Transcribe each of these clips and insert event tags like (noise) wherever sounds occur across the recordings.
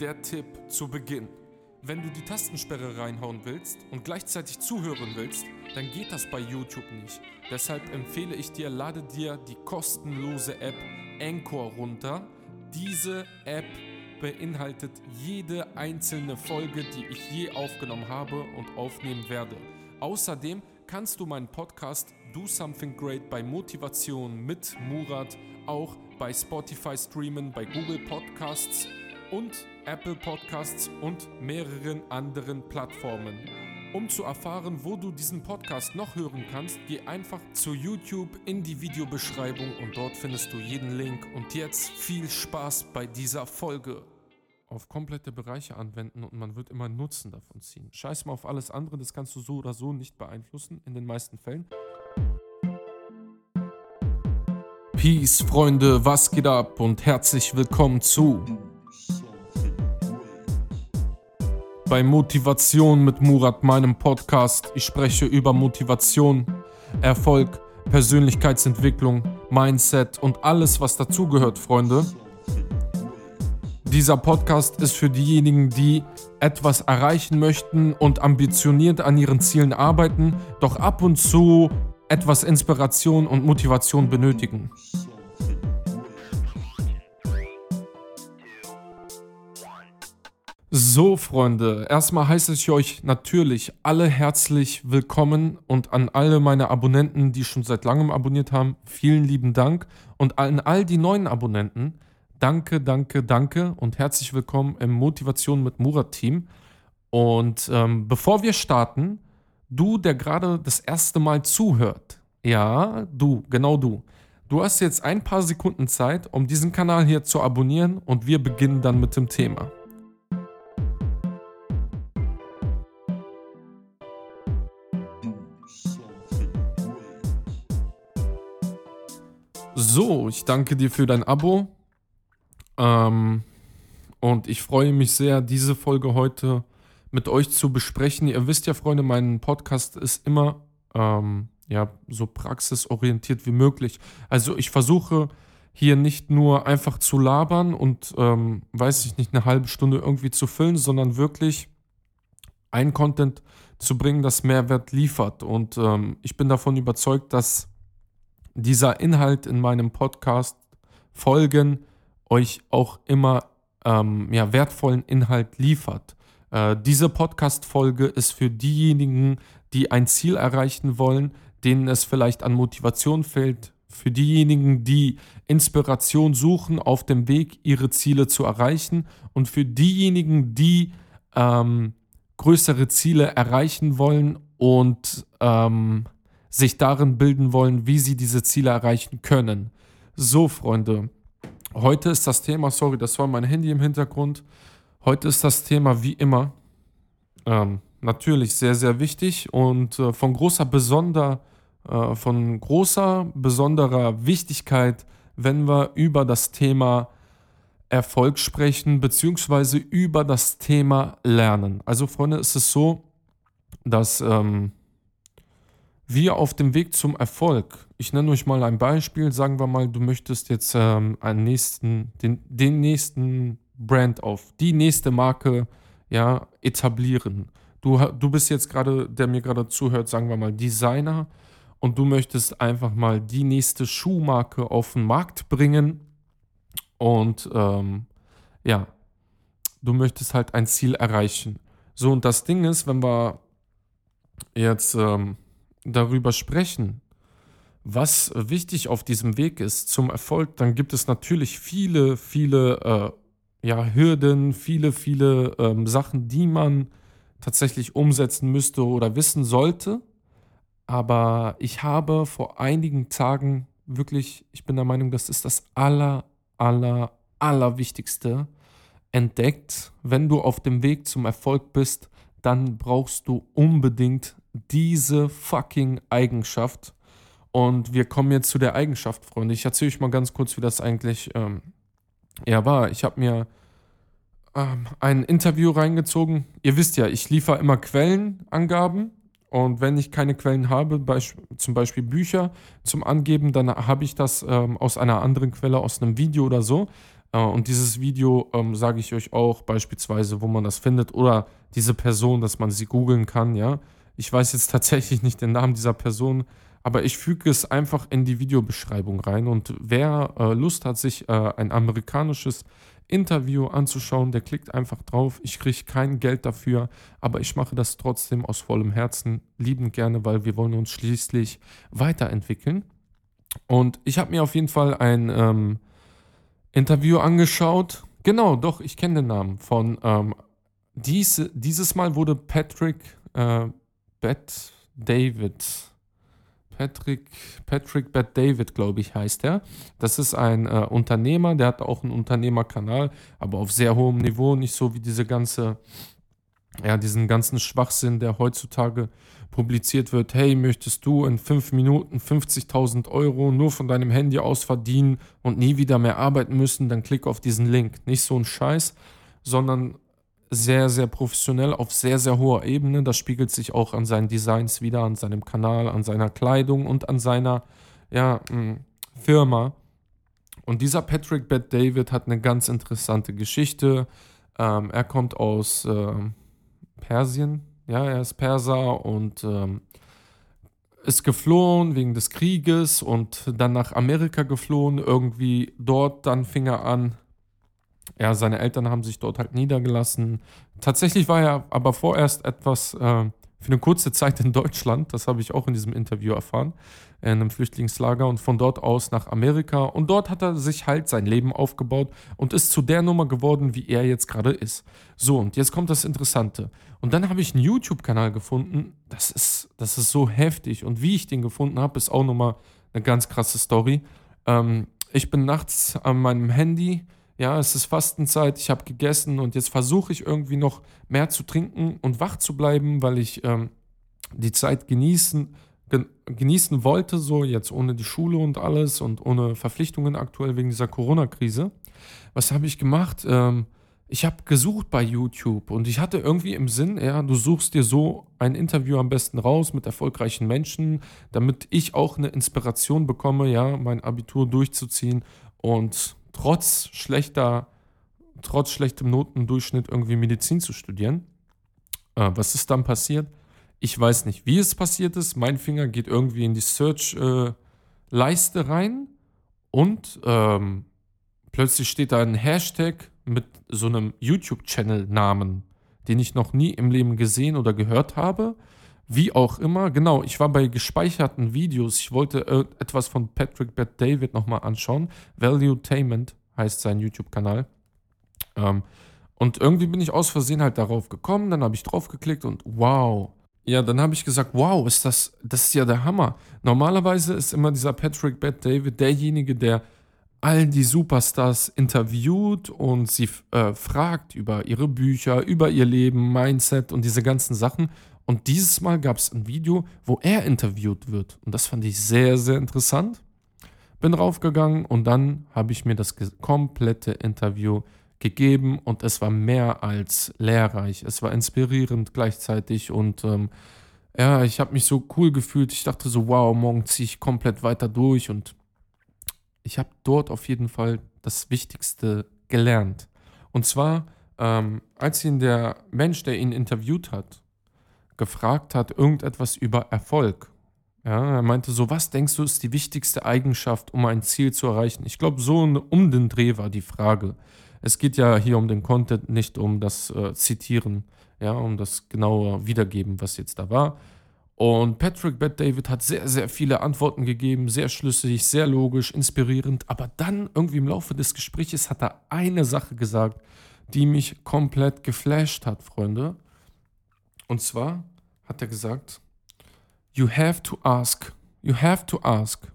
der Tipp zu Beginn. Wenn du die Tastensperre reinhauen willst und gleichzeitig zuhören willst, dann geht das bei YouTube nicht. Deshalb empfehle ich dir, lade dir die kostenlose App Anchor runter. Diese App beinhaltet jede einzelne Folge, die ich je aufgenommen habe und aufnehmen werde. Außerdem kannst du meinen Podcast Do Something Great bei Motivation mit Murat auch bei Spotify streamen, bei Google Podcasts und Apple Podcasts und mehreren anderen Plattformen. Um zu erfahren, wo du diesen Podcast noch hören kannst, geh einfach zu YouTube in die Videobeschreibung und dort findest du jeden Link. Und jetzt viel Spaß bei dieser Folge. Auf komplette Bereiche anwenden und man wird immer Nutzen davon ziehen. Scheiß mal auf alles andere, das kannst du so oder so nicht beeinflussen, in den meisten Fällen. Peace, Freunde, was geht ab und herzlich willkommen zu bei Motivation mit Murat, meinem Podcast. Ich spreche über Motivation, Erfolg, Persönlichkeitsentwicklung, Mindset und alles, was dazugehört, Freunde. Dieser Podcast ist für diejenigen, die etwas erreichen möchten und ambitioniert an ihren Zielen arbeiten, doch ab und zu etwas Inspiration und Motivation benötigen. So, Freunde, erstmal heiße ich euch natürlich alle herzlich willkommen und an alle meine Abonnenten, die schon seit langem abonniert haben, vielen lieben Dank. Und an all die neuen Abonnenten, danke, danke, danke und herzlich willkommen im Motivation mit Murat Team. Und ähm, bevor wir starten, du, der gerade das erste Mal zuhört, ja, du, genau du, du hast jetzt ein paar Sekunden Zeit, um diesen Kanal hier zu abonnieren und wir beginnen dann mit dem Thema. So, ich danke dir für dein Abo. Ähm, und ich freue mich sehr, diese Folge heute mit euch zu besprechen. Ihr wisst ja, Freunde, mein Podcast ist immer ähm, ja, so praxisorientiert wie möglich. Also ich versuche hier nicht nur einfach zu labern und, ähm, weiß ich nicht, eine halbe Stunde irgendwie zu füllen, sondern wirklich ein Content zu bringen, das Mehrwert liefert. Und ähm, ich bin davon überzeugt, dass dieser Inhalt in meinem Podcast Folgen euch auch immer ähm, ja, wertvollen Inhalt liefert. Äh, diese Podcast-Folge ist für diejenigen, die ein Ziel erreichen wollen, denen es vielleicht an Motivation fehlt, für diejenigen, die Inspiration suchen auf dem Weg, ihre Ziele zu erreichen und für diejenigen, die ähm, größere Ziele erreichen wollen und ähm, sich darin bilden wollen, wie sie diese Ziele erreichen können. So, Freunde, heute ist das Thema, sorry, das war mein Handy im Hintergrund. Heute ist das Thema wie immer ähm, natürlich sehr, sehr wichtig und äh, von großer Besonder, äh, von großer besonderer Wichtigkeit, wenn wir über das Thema Erfolg sprechen, beziehungsweise über das Thema Lernen. Also, Freunde, ist es so, dass ähm, wir auf dem Weg zum Erfolg. Ich nenne euch mal ein Beispiel. Sagen wir mal, du möchtest jetzt ähm, einen nächsten, den, den nächsten Brand auf, die nächste Marke ja, etablieren. Du, du bist jetzt gerade, der mir gerade zuhört, sagen wir mal Designer und du möchtest einfach mal die nächste Schuhmarke auf den Markt bringen und ähm, ja, du möchtest halt ein Ziel erreichen. So, und das Ding ist, wenn wir jetzt ähm, darüber sprechen, was wichtig auf diesem Weg ist zum Erfolg, dann gibt es natürlich viele, viele äh, ja, Hürden, viele, viele ähm, Sachen, die man tatsächlich umsetzen müsste oder wissen sollte. Aber ich habe vor einigen Tagen wirklich, ich bin der Meinung, das ist das aller, aller, allerwichtigste entdeckt. Wenn du auf dem Weg zum Erfolg bist, dann brauchst du unbedingt diese fucking Eigenschaft. Und wir kommen jetzt zu der Eigenschaft, Freunde. Ich erzähle euch mal ganz kurz, wie das eigentlich ähm, ja, war. Ich habe mir ähm, ein Interview reingezogen. Ihr wisst ja, ich liefere immer Quellenangaben. Und wenn ich keine Quellen habe, zum Beispiel Bücher zum Angeben, dann habe ich das ähm, aus einer anderen Quelle, aus einem Video oder so. Äh, und dieses Video ähm, sage ich euch auch beispielsweise, wo man das findet oder diese Person, dass man sie googeln kann, ja. Ich weiß jetzt tatsächlich nicht den Namen dieser Person, aber ich füge es einfach in die Videobeschreibung rein. Und wer äh, Lust hat, sich äh, ein amerikanisches Interview anzuschauen, der klickt einfach drauf. Ich kriege kein Geld dafür, aber ich mache das trotzdem aus vollem Herzen, liebend gerne, weil wir wollen uns schließlich weiterentwickeln. Und ich habe mir auf jeden Fall ein ähm, Interview angeschaut. Genau, doch, ich kenne den Namen von. Ähm, dies, dieses Mal wurde Patrick äh, Bett David. Patrick, Patrick Bett David, glaube ich, heißt er. Das ist ein äh, Unternehmer, der hat auch einen Unternehmerkanal, aber auf sehr hohem Niveau, nicht so wie diese ganze, ja, diesen ganzen Schwachsinn, der heutzutage publiziert wird. Hey, möchtest du in fünf Minuten 50.000 Euro nur von deinem Handy aus verdienen und nie wieder mehr arbeiten müssen? Dann klick auf diesen Link. Nicht so ein Scheiß, sondern sehr, sehr professionell auf sehr, sehr hoher Ebene. Das spiegelt sich auch an seinen Designs wieder, an seinem Kanal, an seiner Kleidung und an seiner ja, mm, Firma. Und dieser Patrick Bett David hat eine ganz interessante Geschichte. Ähm, er kommt aus äh, Persien. Ja, er ist Perser und ähm, ist geflohen wegen des Krieges und dann nach Amerika geflohen. Irgendwie dort dann fing er an, ja, seine Eltern haben sich dort halt niedergelassen. Tatsächlich war er aber vorerst etwas äh, für eine kurze Zeit in Deutschland, das habe ich auch in diesem Interview erfahren, in einem Flüchtlingslager und von dort aus nach Amerika. Und dort hat er sich halt sein Leben aufgebaut und ist zu der Nummer geworden, wie er jetzt gerade ist. So, und jetzt kommt das Interessante. Und dann habe ich einen YouTube-Kanal gefunden, das ist, das ist so heftig. Und wie ich den gefunden habe, ist auch nochmal eine ganz krasse Story. Ähm, ich bin nachts an meinem Handy ja, es ist Fastenzeit, ich habe gegessen und jetzt versuche ich irgendwie noch mehr zu trinken und wach zu bleiben, weil ich ähm, die Zeit genießen, genießen wollte, so jetzt ohne die Schule und alles und ohne Verpflichtungen aktuell wegen dieser Corona-Krise. Was habe ich gemacht? Ähm, ich habe gesucht bei YouTube und ich hatte irgendwie im Sinn, ja, du suchst dir so ein Interview am besten raus mit erfolgreichen Menschen, damit ich auch eine Inspiration bekomme, ja, mein Abitur durchzuziehen und trotz schlechter, trotz schlechtem Notendurchschnitt irgendwie Medizin zu studieren. Äh, was ist dann passiert? Ich weiß nicht, wie es passiert ist. Mein Finger geht irgendwie in die Search-Leiste äh, rein und ähm, plötzlich steht da ein Hashtag mit so einem YouTube-Channel-Namen, den ich noch nie im Leben gesehen oder gehört habe. Wie auch immer, genau, ich war bei gespeicherten Videos. Ich wollte äh, etwas von Patrick Bett David nochmal anschauen. Valuetainment heißt sein YouTube-Kanal. Ähm, und irgendwie bin ich aus Versehen halt darauf gekommen. Dann habe ich drauf geklickt und wow. Ja, dann habe ich gesagt, wow, ist das, das ist ja der Hammer. Normalerweise ist immer dieser Patrick Bett David derjenige, der all die Superstars interviewt und sie äh, fragt über ihre Bücher, über ihr Leben, Mindset und diese ganzen Sachen. Und dieses Mal gab es ein Video, wo er interviewt wird. Und das fand ich sehr, sehr interessant. Bin raufgegangen und dann habe ich mir das komplette Interview gegeben und es war mehr als lehrreich. Es war inspirierend gleichzeitig und ähm, ja, ich habe mich so cool gefühlt. Ich dachte so, wow, morgen ziehe ich komplett weiter durch und ich habe dort auf jeden Fall das Wichtigste gelernt. Und zwar, ähm, als ihn der Mensch, der ihn interviewt hat, gefragt hat, irgendetwas über Erfolg. Ja, er meinte so, was denkst du ist die wichtigste Eigenschaft, um ein Ziel zu erreichen? Ich glaube, so um den Dreh war die Frage. Es geht ja hier um den Content, nicht um das äh, Zitieren, ja, um das genaue Wiedergeben, was jetzt da war. Und Patrick Bett David hat sehr, sehr viele Antworten gegeben, sehr schlüssig, sehr logisch, inspirierend. Aber dann irgendwie im Laufe des Gesprächs hat er eine Sache gesagt, die mich komplett geflasht hat, Freunde. Und zwar hat er gesagt, you have to ask, you have to ask.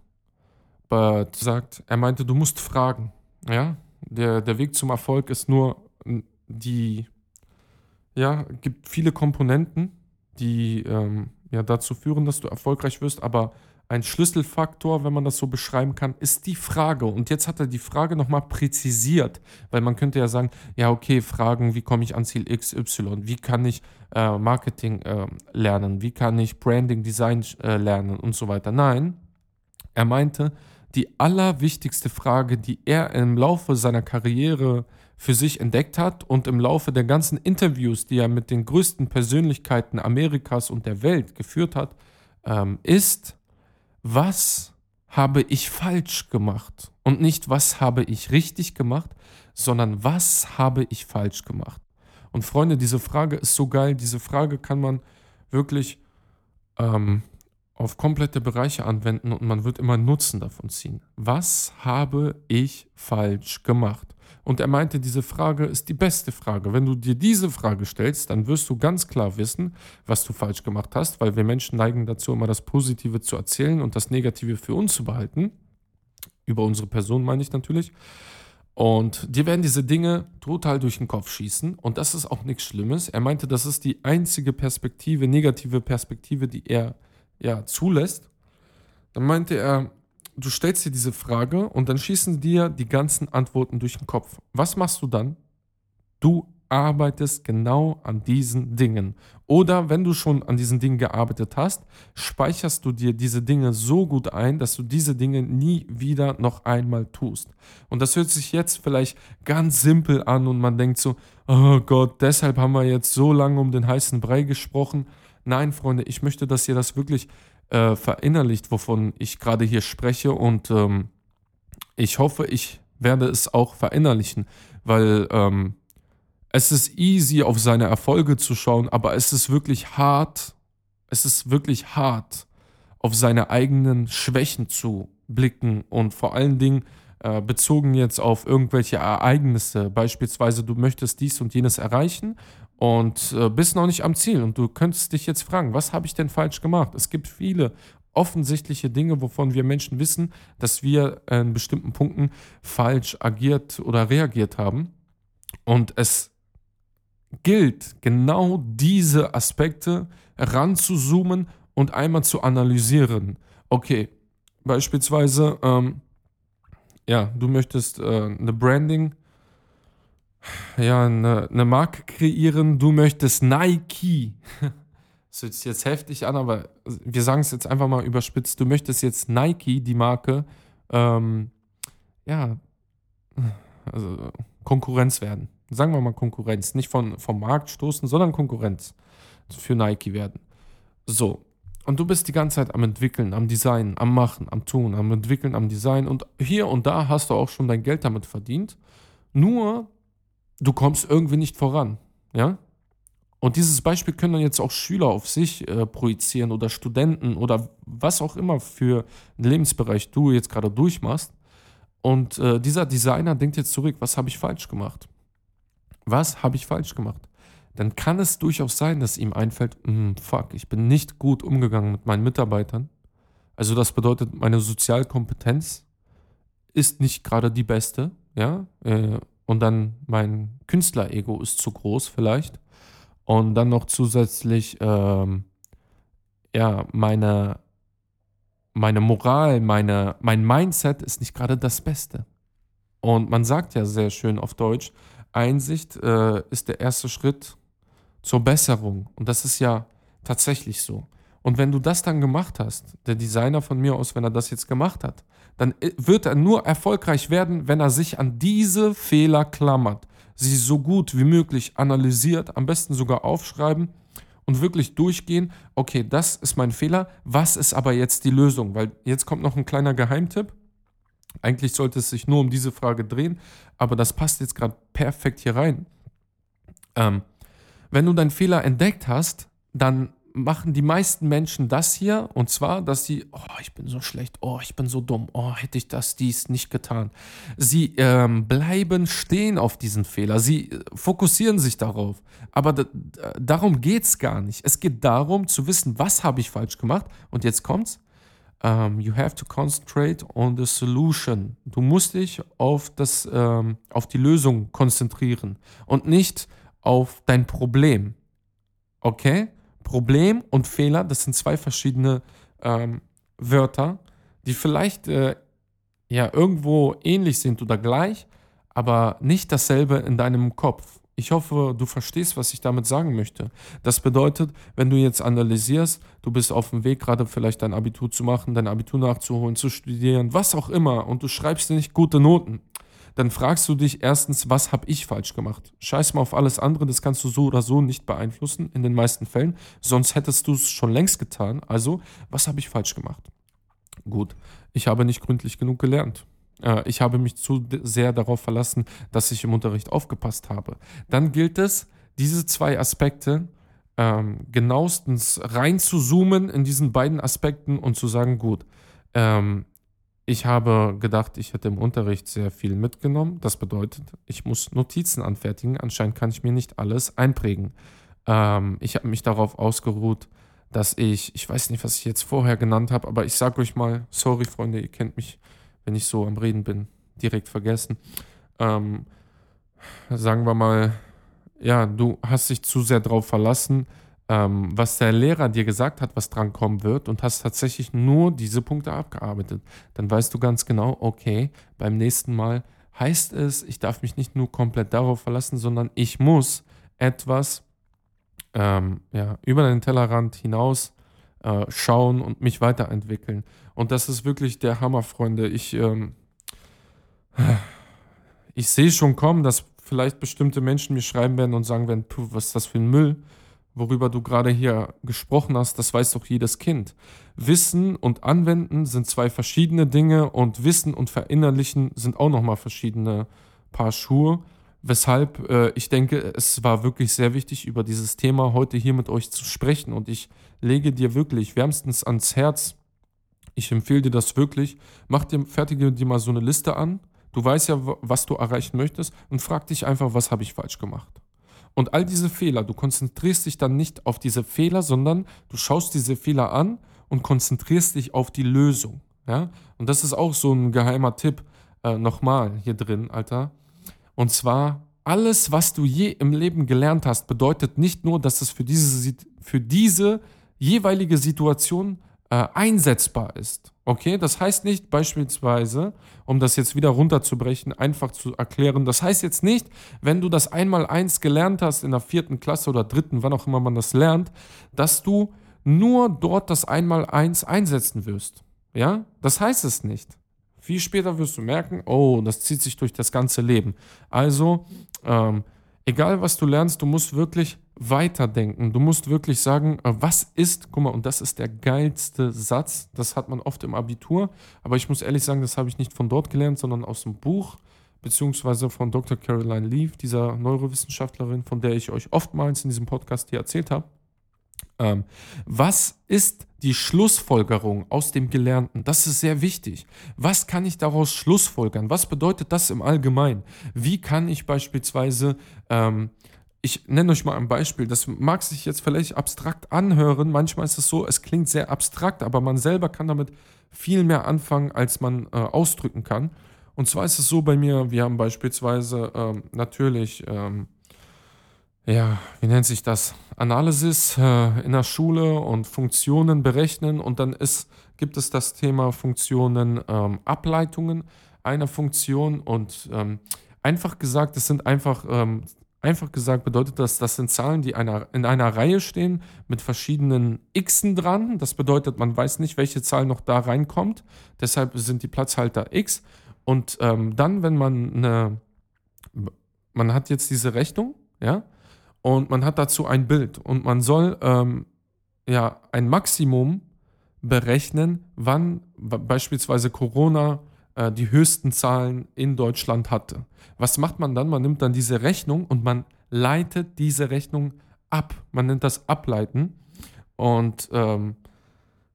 But sagt, er meinte, du musst fragen. Ja, der, der Weg zum Erfolg ist nur die, ja, gibt viele Komponenten, die ähm, ja dazu führen, dass du erfolgreich wirst, aber ein Schlüsselfaktor, wenn man das so beschreiben kann, ist die Frage. Und jetzt hat er die Frage nochmal präzisiert, weil man könnte ja sagen, ja, okay, Fragen, wie komme ich an Ziel XY? Wie kann ich äh, Marketing äh, lernen? Wie kann ich Branding, Design äh, lernen und so weiter? Nein, er meinte, die allerwichtigste Frage, die er im Laufe seiner Karriere für sich entdeckt hat und im Laufe der ganzen Interviews, die er mit den größten Persönlichkeiten Amerikas und der Welt geführt hat, ähm, ist, was habe ich falsch gemacht? Und nicht, was habe ich richtig gemacht, sondern was habe ich falsch gemacht? Und Freunde, diese Frage ist so geil. Diese Frage kann man wirklich ähm, auf komplette Bereiche anwenden und man wird immer Nutzen davon ziehen. Was habe ich falsch gemacht? Und er meinte, diese Frage ist die beste Frage. Wenn du dir diese Frage stellst, dann wirst du ganz klar wissen, was du falsch gemacht hast, weil wir Menschen neigen dazu, immer das Positive zu erzählen und das Negative für uns zu behalten. Über unsere Person meine ich natürlich. Und dir werden diese Dinge total durch den Kopf schießen. Und das ist auch nichts Schlimmes. Er meinte, das ist die einzige Perspektive, negative Perspektive, die er ja zulässt. Dann meinte er, du stellst dir diese Frage und dann schießen dir die ganzen Antworten durch den Kopf. Was machst du dann? Du arbeitest genau an diesen Dingen. Oder wenn du schon an diesen Dingen gearbeitet hast, speicherst du dir diese Dinge so gut ein, dass du diese Dinge nie wieder noch einmal tust. Und das hört sich jetzt vielleicht ganz simpel an und man denkt so, oh Gott, deshalb haben wir jetzt so lange um den heißen Brei gesprochen. Nein, Freunde, ich möchte, dass ihr das wirklich äh, verinnerlicht, wovon ich gerade hier spreche. Und ähm, ich hoffe, ich werde es auch verinnerlichen, weil ähm, es ist easy, auf seine Erfolge zu schauen, aber es ist wirklich hart, es ist wirklich hart, auf seine eigenen Schwächen zu blicken und vor allen Dingen äh, bezogen jetzt auf irgendwelche Ereignisse. Beispielsweise, du möchtest dies und jenes erreichen und äh, bist noch nicht am Ziel. Und du könntest dich jetzt fragen, was habe ich denn falsch gemacht? Es gibt viele offensichtliche Dinge, wovon wir Menschen wissen, dass wir in bestimmten Punkten falsch agiert oder reagiert haben. Und es gilt, genau diese Aspekte ranzuzoomen und einmal zu analysieren. Okay, beispielsweise, ähm, ja, du möchtest äh, eine Branding ja, eine, eine Marke kreieren, du möchtest Nike. (laughs) Das hört sich jetzt heftig an, aber wir sagen es jetzt einfach mal überspitzt. Du möchtest jetzt Nike, die Marke, ähm, ja, also Konkurrenz werden. Sagen wir mal Konkurrenz. Nicht von, vom Markt stoßen, sondern Konkurrenz für Nike werden. So. Und du bist die ganze Zeit am Entwickeln, am Design, am Machen, am Tun, am Entwickeln, am Design. Und hier und da hast du auch schon dein Geld damit verdient. Nur du kommst irgendwie nicht voran. Ja? Und dieses Beispiel können dann jetzt auch Schüler auf sich äh, projizieren oder Studenten oder was auch immer für einen Lebensbereich du jetzt gerade durchmachst. Und äh, dieser Designer denkt jetzt zurück, was habe ich falsch gemacht? Was habe ich falsch gemacht? Dann kann es durchaus sein, dass ihm einfällt, hm, fuck, ich bin nicht gut umgegangen mit meinen Mitarbeitern. Also das bedeutet, meine Sozialkompetenz ist nicht gerade die beste, ja. Äh, und dann mein Künstlerego ist zu groß vielleicht und dann noch zusätzlich ähm, ja meine meine Moral, meine mein Mindset ist nicht gerade das Beste. Und man sagt ja sehr schön auf Deutsch, Einsicht äh, ist der erste Schritt zur Besserung und das ist ja tatsächlich so. Und wenn du das dann gemacht hast, der Designer von mir aus, wenn er das jetzt gemacht hat, dann äh, wird er nur erfolgreich werden, wenn er sich an diese Fehler klammert, sie so gut wie möglich analysiert, am besten sogar aufschreiben und wirklich durchgehen, okay, das ist mein Fehler, was ist aber jetzt die Lösung? Weil jetzt kommt noch ein kleiner Geheimtipp. Eigentlich sollte es sich nur um diese Frage drehen, aber das passt jetzt gerade perfekt hier rein. Ähm, wenn du deinen Fehler entdeckt hast, dann machen die meisten Menschen das hier und zwar, dass sie, oh, ich bin so schlecht, oh, ich bin so dumm, oh, hätte ich das, dies nicht getan. Sie ähm, bleiben stehen auf diesen Fehler, sie äh, fokussieren sich darauf. Aber darum geht es gar nicht. Es geht darum zu wissen, was habe ich falsch gemacht und jetzt kommt's. Um, ähm, you have to concentrate on the solution. Du musst dich auf, das, ähm, auf die Lösung konzentrieren und nicht auf dein Problem. Okay? Problem und Fehler, das sind zwei verschiedene ähm, Wörter, die vielleicht äh, ja irgendwo ähnlich sind oder gleich, aber nicht dasselbe in deinem Kopf. Ich hoffe, du verstehst, was ich damit sagen möchte. Das bedeutet, wenn du jetzt analysierst, du bist auf dem Weg, gerade vielleicht dein Abitur zu machen, dein Abitur nachzuholen, zu studieren, was auch immer, und du schreibst nicht gute Noten, dann fragst du dich erstens, was habe ich falsch gemacht? Scheiß mal auf alles andere, das kannst du so oder so nicht beeinflussen, in den meisten Fällen, sonst hättest du es schon längst getan. Also, was habe ich falsch gemacht? Gut, ich habe nicht gründlich genug gelernt. Äh, ich habe mich zu sehr darauf verlassen, dass ich im Unterricht aufgepasst habe. Dann gilt es, diese zwei Aspekte ähm, genauestens reinzuzoomen in diesen beiden Aspekten und zu sagen, gut, ähm, ich habe gedacht, ich hätte im Unterricht sehr viel mitgenommen. Das bedeutet, ich muss Notizen anfertigen. Anscheinend kann ich mir nicht alles einprägen. Ähm, ich habe mich darauf ausgeruht, dass ich, ich weiß nicht, was ich jetzt vorher genannt habe, aber ich sage euch mal, sorry Freunde, ihr kennt mich wenn ich so am Reden bin, direkt vergessen. Ähm, sagen wir mal, ja, du hast dich zu sehr darauf verlassen, ähm, was der Lehrer dir gesagt hat, was drankommen wird und hast tatsächlich nur diese Punkte abgearbeitet. Dann weißt du ganz genau, okay, beim nächsten Mal heißt es, ich darf mich nicht nur komplett darauf verlassen, sondern ich muss etwas ähm, ja, über den Tellerrand hinaus äh, schauen und mich weiterentwickeln. Und das ist wirklich der Hammer, Freunde. Ich, ähm, ich sehe schon kommen, dass vielleicht bestimmte Menschen mir schreiben werden und sagen werden, puh, was ist das für ein Müll, worüber du gerade hier gesprochen hast, das weiß doch jedes Kind. Wissen und Anwenden sind zwei verschiedene Dinge und Wissen und Verinnerlichen sind auch nochmal verschiedene Paar Schuhe. Weshalb äh, ich denke, es war wirklich sehr wichtig, über dieses Thema heute hier mit euch zu sprechen. Und ich lege dir wirklich wärmstens ans Herz, ich empfehle dir das wirklich, mach dir, fertige dir mal so eine Liste an. Du weißt ja, was du erreichen möchtest und frag dich einfach, was habe ich falsch gemacht. Und all diese Fehler, du konzentrierst dich dann nicht auf diese Fehler, sondern du schaust diese Fehler an und konzentrierst dich auf die Lösung. Ja? Und das ist auch so ein geheimer Tipp äh, nochmal hier drin, Alter und zwar, alles, was du je im Leben gelernt hast, bedeutet nicht nur, dass es für diese, für diese jeweilige Situation äh, einsetzbar ist. Okay, das heißt nicht beispielsweise, um das jetzt wieder runterzubrechen, einfach zu erklären, das heißt jetzt nicht, wenn du das einmal eins gelernt hast in der vierten Klasse oder dritten, wann auch immer man das lernt, dass du nur dort das einmal eins einsetzen wirst. Ja, das heißt es nicht. Viel später wirst du merken, oh, das zieht sich durch das ganze Leben. Also, ähm, egal was du lernst, du musst wirklich weiterdenken. Du musst wirklich sagen, äh, was ist, guck mal, und das ist der geilste Satz, das hat man oft im Abitur, aber ich muss ehrlich sagen, das habe ich nicht von dort gelernt, sondern aus dem Buch, beziehungsweise von Dr. Caroline Leaf, dieser Neurowissenschaftlerin, von der ich euch oftmals in diesem Podcast hier erzählt habe. Ähm, was ist die Schlussfolgerung aus dem Gelernten? Das ist sehr wichtig. Was kann ich daraus schlussfolgern? Was bedeutet das im Allgemeinen? Wie kann ich beispielsweise, ähm, ich nenne euch mal ein Beispiel, das mag sich jetzt vielleicht abstrakt anhören, manchmal ist es so, es klingt sehr abstrakt, aber man selber kann damit viel mehr anfangen, als man äh, ausdrücken kann. Und zwar ist es so bei mir, wir haben beispielsweise ähm, natürlich ähm, ja, wie nennt sich das? Analysis äh, in der Schule und Funktionen berechnen und dann ist, gibt es das Thema Funktionen, ähm, Ableitungen einer Funktion und ähm, einfach gesagt, das sind einfach, ähm, einfach gesagt bedeutet das, das sind Zahlen, die einer, in einer Reihe stehen mit verschiedenen Xen dran. Das bedeutet, man weiß nicht, welche Zahl noch da reinkommt. Deshalb sind die Platzhalter X. Und ähm, dann, wenn man eine, man hat jetzt diese Rechnung, ja, und man hat dazu ein Bild und man soll ähm, ja ein Maximum berechnen, wann beispielsweise Corona äh, die höchsten Zahlen in Deutschland hatte. Was macht man dann? Man nimmt dann diese Rechnung und man leitet diese Rechnung ab. Man nennt das Ableiten. Und ähm,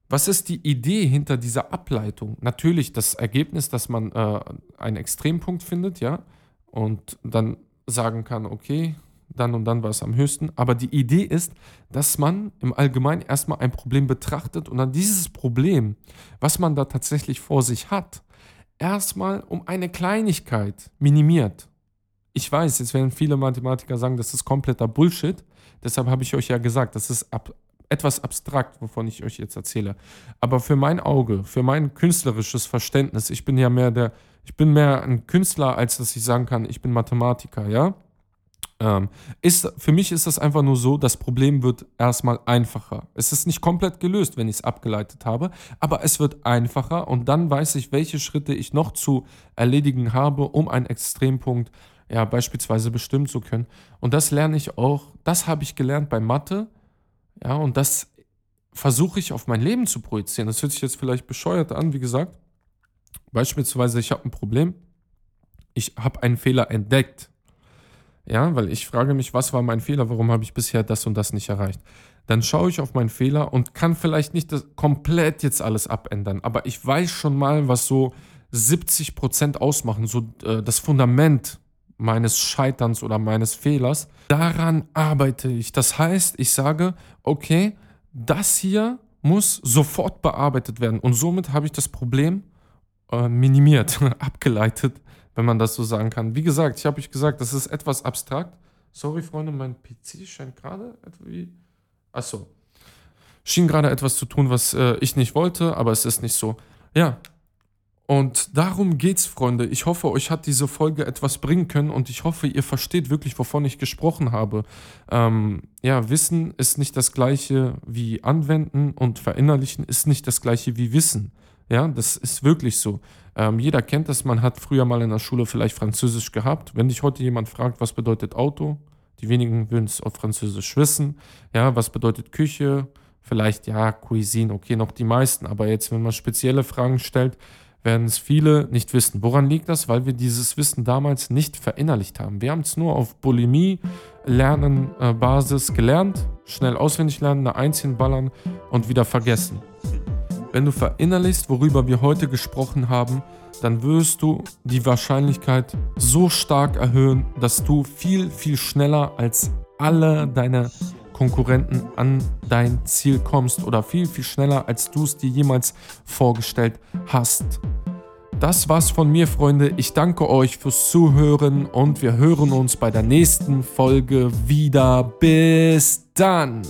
was ist die Idee hinter dieser Ableitung? Natürlich das Ergebnis, dass man äh, einen Extrempunkt findet, ja, und dann sagen kann, okay, dann und dann war es am höchsten. Aber die Idee ist, dass man im Allgemeinen erstmal ein Problem betrachtet und dann dieses Problem, was man da tatsächlich vor sich hat, erstmal um eine Kleinigkeit minimiert. Ich weiß, jetzt werden viele Mathematiker sagen, das ist kompletter Bullshit. Deshalb habe ich euch ja gesagt, das ist ab, etwas abstrakt, wovon ich euch jetzt erzähle. Aber für mein Auge, für mein künstlerisches Verständnis, ich bin ja mehr der, ich bin mehr ein Künstler, als dass ich sagen kann, ich bin Mathematiker, ja Ähm, ist, für mich ist das einfach nur so, das Problem wird erstmal einfacher. Es ist nicht komplett gelöst, wenn ich es abgeleitet habe, aber es wird einfacher und dann weiß ich, welche Schritte ich noch zu erledigen habe, um einen Extrempunkt ja beispielsweise bestimmen zu können. Und das lerne ich auch, das habe ich gelernt bei Mathe, ja, und das versuche ich auf mein Leben zu projizieren. Das hört sich jetzt vielleicht bescheuert an, wie gesagt. Beispielsweise, ich habe ein Problem, ich habe einen Fehler entdeckt. Ja, weil ich frage mich, was war mein Fehler, warum habe ich bisher das und das nicht erreicht. Dann schaue ich auf meinen Fehler und kann vielleicht nicht das, komplett jetzt alles abändern, aber ich weiß schon mal, was so 70 Prozent ausmachen, so äh, das Fundament meines Scheiterns oder meines Fehlers. Daran arbeite ich. Das heißt, ich sage, okay, das hier muss sofort bearbeitet werden. Und somit habe ich das Problem äh, minimiert, (laughs) abgeleitet, wenn man das so sagen kann. Wie gesagt, ich habe euch gesagt, das ist etwas abstrakt. Sorry, Freunde, mein PC scheint gerade irgendwie. Achso. Schien gerade etwas zu tun, was äh, ich nicht wollte, aber es ist nicht so. Ja, und darum geht's, Freunde. Ich hoffe, euch hat diese Folge etwas bringen können und ich hoffe, ihr versteht wirklich, wovon ich gesprochen habe. Ähm, ja, Wissen ist nicht das gleiche wie Anwenden und Verinnerlichen ist nicht das gleiche wie Wissen. Ja, das ist wirklich so. Ähm, jeder kennt das, man hat früher mal in der Schule vielleicht Französisch gehabt. Wenn dich heute jemand fragt, was bedeutet Auto, die wenigen würden es auf Französisch wissen. Ja, was bedeutet Küche? Vielleicht ja, Cuisine, okay, noch die meisten. Aber jetzt, wenn man spezielle Fragen stellt, werden es viele nicht wissen. Woran liegt das? Weil wir dieses Wissen damals nicht verinnerlicht haben. Wir haben es nur auf Bulimie lernen äh, gelernt, schnell auswendig lernen, eine Einzeln ballern und wieder vergessen. Wenn du verinnerlichst, worüber wir heute gesprochen haben, dann wirst du die Wahrscheinlichkeit so stark erhöhen, dass du viel, viel schneller als alle deine Konkurrenten an dein Ziel kommst oder viel, viel schneller, als du es dir jemals vorgestellt hast. Das war's von mir, Freunde. Ich danke euch fürs Zuhören und wir hören uns bei der nächsten Folge wieder. Bis dann!